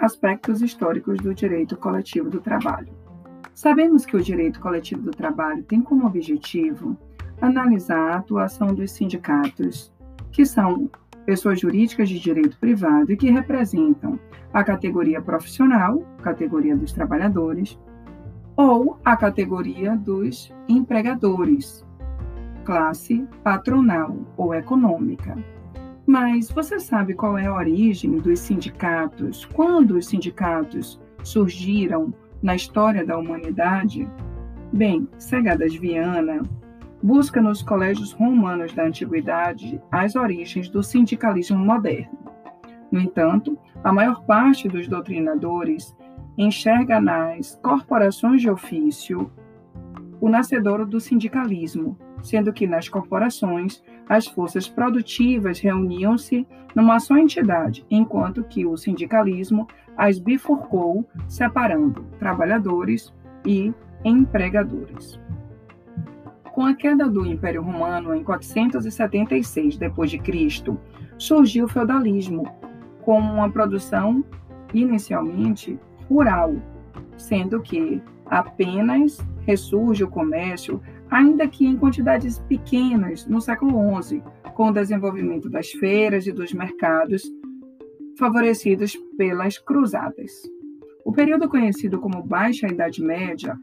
Aspectos históricos do direito coletivo do trabalho. Sabemos que o direito coletivo do trabalho tem como objetivo analisar a atuação dos sindicatos, que são pessoas jurídicas de direito privado e que representam a categoria profissional, categoria dos trabalhadores, ou a categoria dos empregadores, classe patronal ou econômica. Mas você sabe qual é a origem dos sindicatos? Quando os sindicatos surgiram na história da humanidade? Bem, Segadas Viana busca nos colégios romanos da antiguidade as origens do sindicalismo moderno. No entanto, a maior parte dos doutrinadores enxerga nas corporações de ofício o nascedouro do sindicalismo, sendo que nas corporações as forças produtivas reuniam-se numa só entidade, enquanto que o sindicalismo as bifurcou, separando trabalhadores e empregadores. Com a queda do Império Romano em 476 d.C., surgiu o feudalismo, com uma produção inicialmente rural, sendo que apenas ressurge o comércio ainda que em quantidades pequenas, no século XI, com o desenvolvimento das feiras e dos mercados, favorecidos pelas cruzadas. O período conhecido como Baixa Idade Média,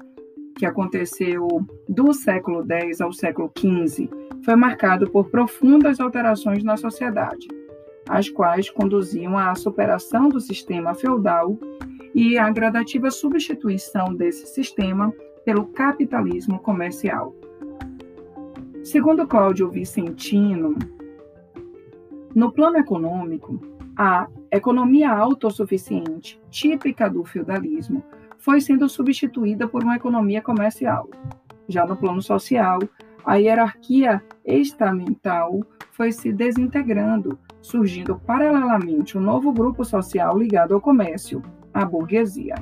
que aconteceu do século X ao século XV, foi marcado por profundas alterações na sociedade, as quais conduziam à superação do sistema feudal e à gradativa substituição desse sistema pelo capitalismo comercial. Segundo Cláudio Vicentino, no plano econômico, a economia autossuficiente, típica do feudalismo, foi sendo substituída por uma economia comercial. Já no plano social, a hierarquia estamental foi se desintegrando, surgindo paralelamente um novo grupo social ligado ao comércio, a burguesia.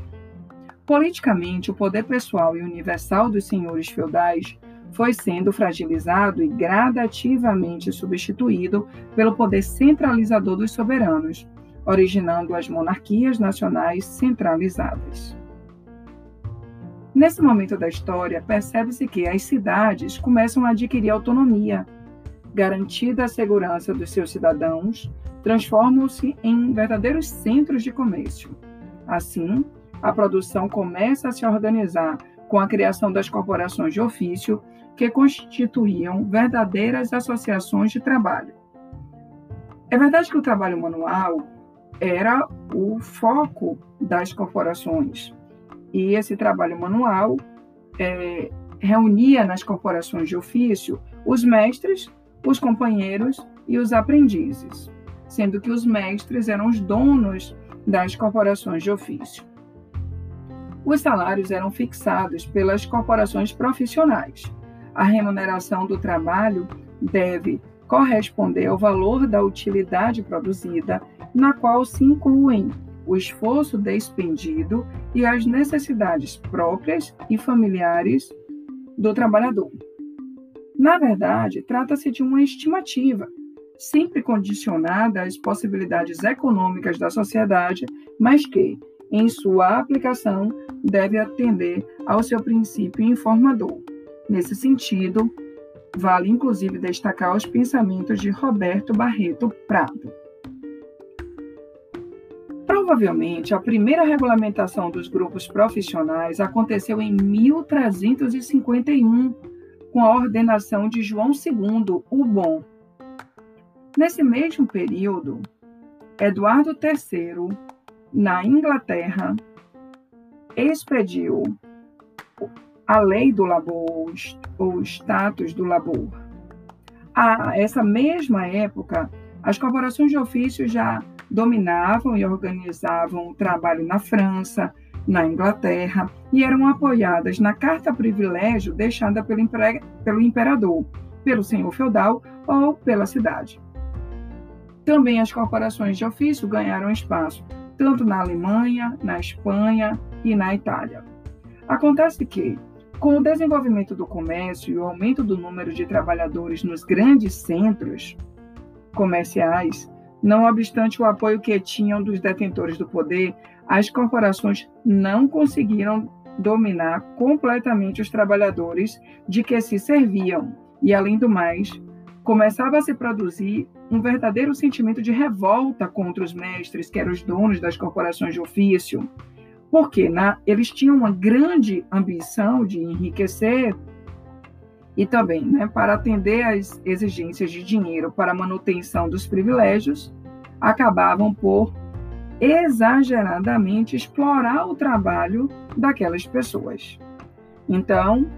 Politicamente, o poder pessoal e universal dos senhores feudais foi sendo fragilizado e gradativamente substituído pelo poder centralizador dos soberanos, originando as monarquias nacionais centralizadas. Nesse momento da história, percebe-se que as cidades começam a adquirir autonomia, garantida a segurança dos seus cidadãos, transformam-se em verdadeiros centros de comércio. Assim, a produção começa a se organizar com a criação das corporações de ofício, que constituíam verdadeiras associações de trabalho. É verdade que o trabalho manual era o foco das corporações, e esse trabalho manual é, reunia nas corporações de ofício os mestres, os companheiros e os aprendizes, sendo que os mestres eram os donos das corporações de ofício os salários eram fixados pelas corporações profissionais. A remuneração do trabalho deve corresponder ao valor da utilidade produzida, na qual se incluem o esforço despendido e as necessidades próprias e familiares do trabalhador. Na verdade, trata-se de uma estimativa, sempre condicionada às possibilidades econômicas da sociedade, mas que, em sua aplicação, deve atender ao seu princípio informador. Nesse sentido, vale inclusive destacar os pensamentos de Roberto Barreto Prado. Provavelmente, a primeira regulamentação dos grupos profissionais aconteceu em 1351, com a ordenação de João II, o Bom. Nesse mesmo período, Eduardo III na Inglaterra, expediu a lei do labor, o status do labor. A essa mesma época, as corporações de ofício já dominavam e organizavam o trabalho na França, na Inglaterra e eram apoiadas na carta privilégio deixada pelo, pelo imperador, pelo senhor feudal ou pela cidade. Também as corporações de ofício ganharam espaço tanto na Alemanha, na Espanha e na Itália. Acontece que, com o desenvolvimento do comércio e o aumento do número de trabalhadores nos grandes centros comerciais, não obstante o apoio que tinham dos detentores do poder, as corporações não conseguiram dominar completamente os trabalhadores de que se serviam, e além do mais, começava a se produzir um verdadeiro sentimento de revolta contra os mestres, que eram os donos das corporações de ofício, porque na, eles tinham uma grande ambição de enriquecer e também né, para atender às exigências de dinheiro para a manutenção dos privilégios, acabavam por exageradamente explorar o trabalho daquelas pessoas. Então,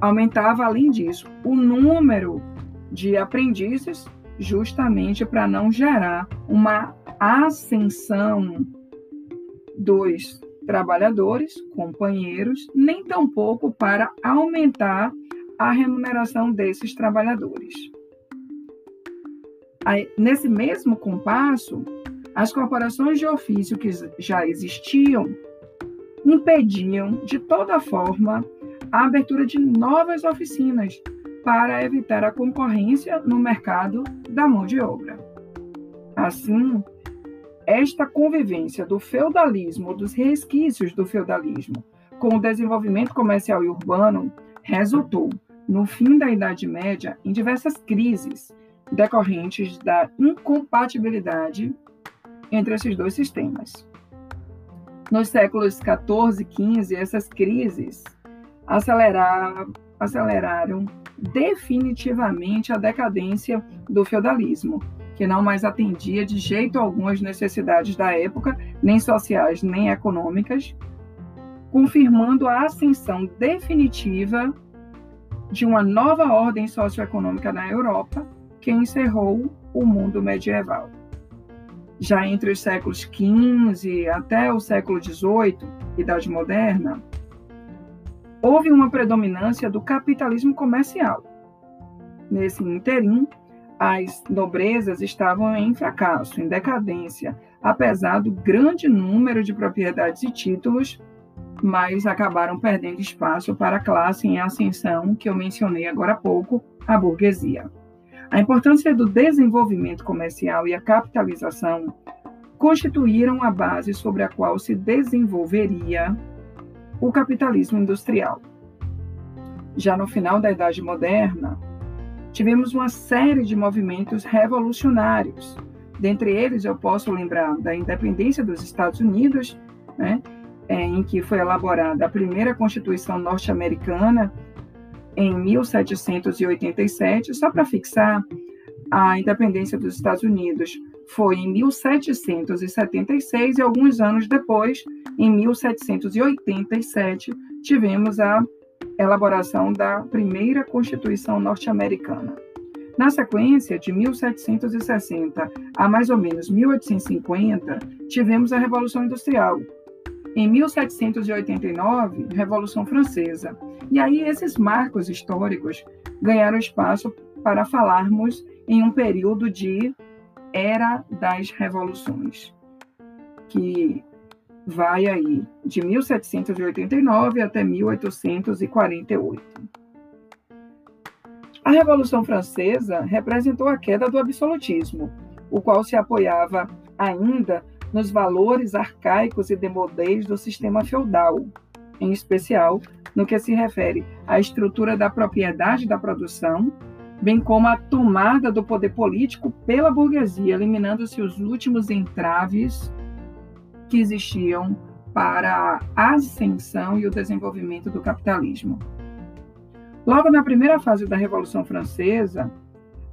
aumentava, além disso, o número de aprendizes, justamente para não gerar uma ascensão dos trabalhadores, companheiros, nem tampouco para aumentar a remuneração desses trabalhadores. Aí, nesse mesmo compasso, as corporações de ofício que já existiam impediam, de toda forma, a abertura de novas oficinas para evitar a concorrência no mercado da mão de obra. Assim, esta convivência do feudalismo, dos resquícios do feudalismo, com o desenvolvimento comercial e urbano, resultou, no fim da Idade Média, em diversas crises decorrentes da incompatibilidade entre esses dois sistemas. Nos séculos 14 e 15, essas crises aceleraram, aceleraram definitivamente a decadência do feudalismo, que não mais atendia de jeito algum as necessidades da época, nem sociais nem econômicas, confirmando a ascensão definitiva de uma nova ordem socioeconômica na Europa, que encerrou o mundo medieval. Já entre os séculos XV até o século XVIII, Idade Moderna, houve uma predominância do capitalismo comercial. Nesse interim, as nobrezas estavam em fracasso, em decadência, apesar do grande número de propriedades e títulos, mas acabaram perdendo espaço para a classe em ascensão que eu mencionei agora há pouco, a burguesia. A importância do desenvolvimento comercial e a capitalização constituíram a base sobre a qual se desenvolveria o capitalismo industrial. Já no final da Idade Moderna, tivemos uma série de movimentos revolucionários. Dentre eles, eu posso lembrar da independência dos Estados Unidos, né, em que foi elaborada a primeira Constituição norte-americana em 1787, só para fixar, a independência dos Estados Unidos foi em 1776 e alguns anos depois, em 1787, tivemos a elaboração da primeira Constituição norte-americana. Na sequência, de 1760 a mais ou menos 1850, tivemos a Revolução Industrial, em 1789, Revolução Francesa. E aí esses marcos históricos ganharam espaço para falarmos em um período de Era das Revoluções, que vai aí de 1789 até 1848. A Revolução Francesa representou a queda do absolutismo, o qual se apoiava ainda nos valores arcaicos e demodês do sistema feudal, em especial no que se refere à estrutura da propriedade da produção, bem como a tomada do poder político pela burguesia, eliminando-se os últimos entraves que existiam para a ascensão e o desenvolvimento do capitalismo. Logo na primeira fase da Revolução Francesa,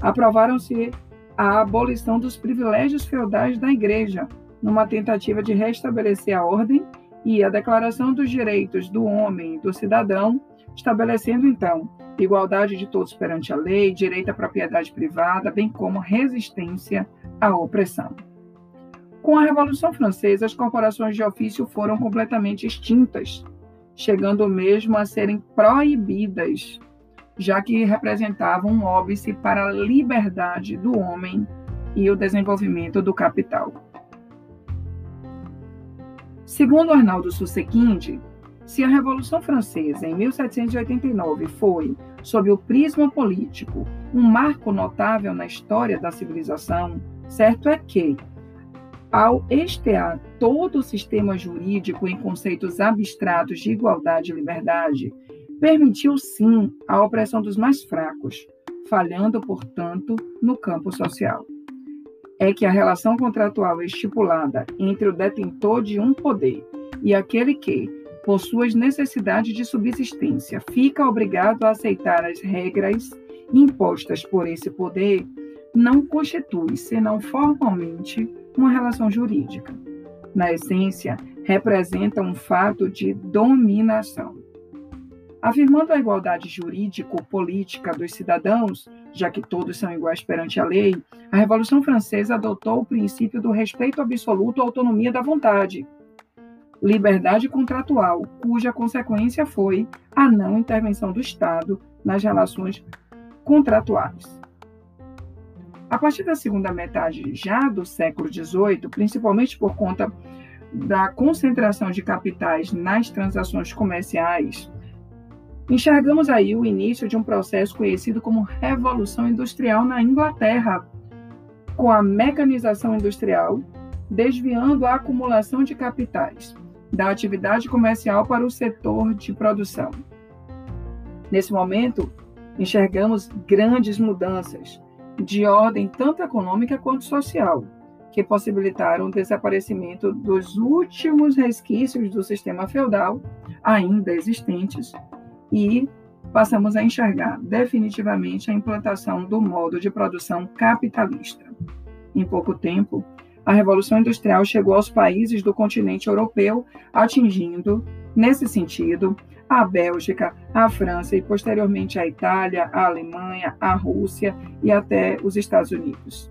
aprovaram-se a abolição dos privilégios feudais da Igreja, numa tentativa de restabelecer a ordem e a Declaração dos Direitos do Homem e do Cidadão, estabelecendo então igualdade de todos perante a lei, direito à propriedade privada, bem como resistência à opressão. Com a Revolução Francesa, as corporações de ofício foram completamente extintas, chegando mesmo a serem proibidas, já que representavam um óbice para a liberdade do homem e o desenvolvimento do capital. Segundo Arnaldo Sussequinde, se a Revolução Francesa em 1789 foi, sob o prisma político, um marco notável na história da civilização, certo é que ao estear todo o sistema jurídico em conceitos abstratos de igualdade e liberdade, permitiu sim a opressão dos mais fracos, falhando, portanto, no campo social. É que a relação contratual estipulada entre o detentor de um poder e aquele que, por suas necessidades de subsistência, fica obrigado a aceitar as regras impostas por esse poder, não constitui, senão formalmente, uma relação jurídica. Na essência, representa um fato de dominação. Afirmando a igualdade jurídico-política dos cidadãos, já que todos são iguais perante a lei, a Revolução Francesa adotou o princípio do respeito absoluto à autonomia da vontade, liberdade contratual, cuja consequência foi a não intervenção do Estado nas relações contratuais. A partir da segunda metade já do século XVIII, principalmente por conta da concentração de capitais nas transações comerciais, enxergamos aí o início de um processo conhecido como Revolução Industrial na Inglaterra, com a mecanização industrial desviando a acumulação de capitais da atividade comercial para o setor de produção. Nesse momento, enxergamos grandes mudanças de ordem tanto econômica quanto social, que possibilitaram o desaparecimento dos últimos resquícios do sistema feudal ainda existentes e passamos a enxergar definitivamente a implantação do modo de produção capitalista. Em pouco tempo, a Revolução Industrial chegou aos países do continente europeu, atingindo, nesse sentido, a Bélgica, a França e posteriormente a Itália, a Alemanha, a Rússia e até os Estados Unidos.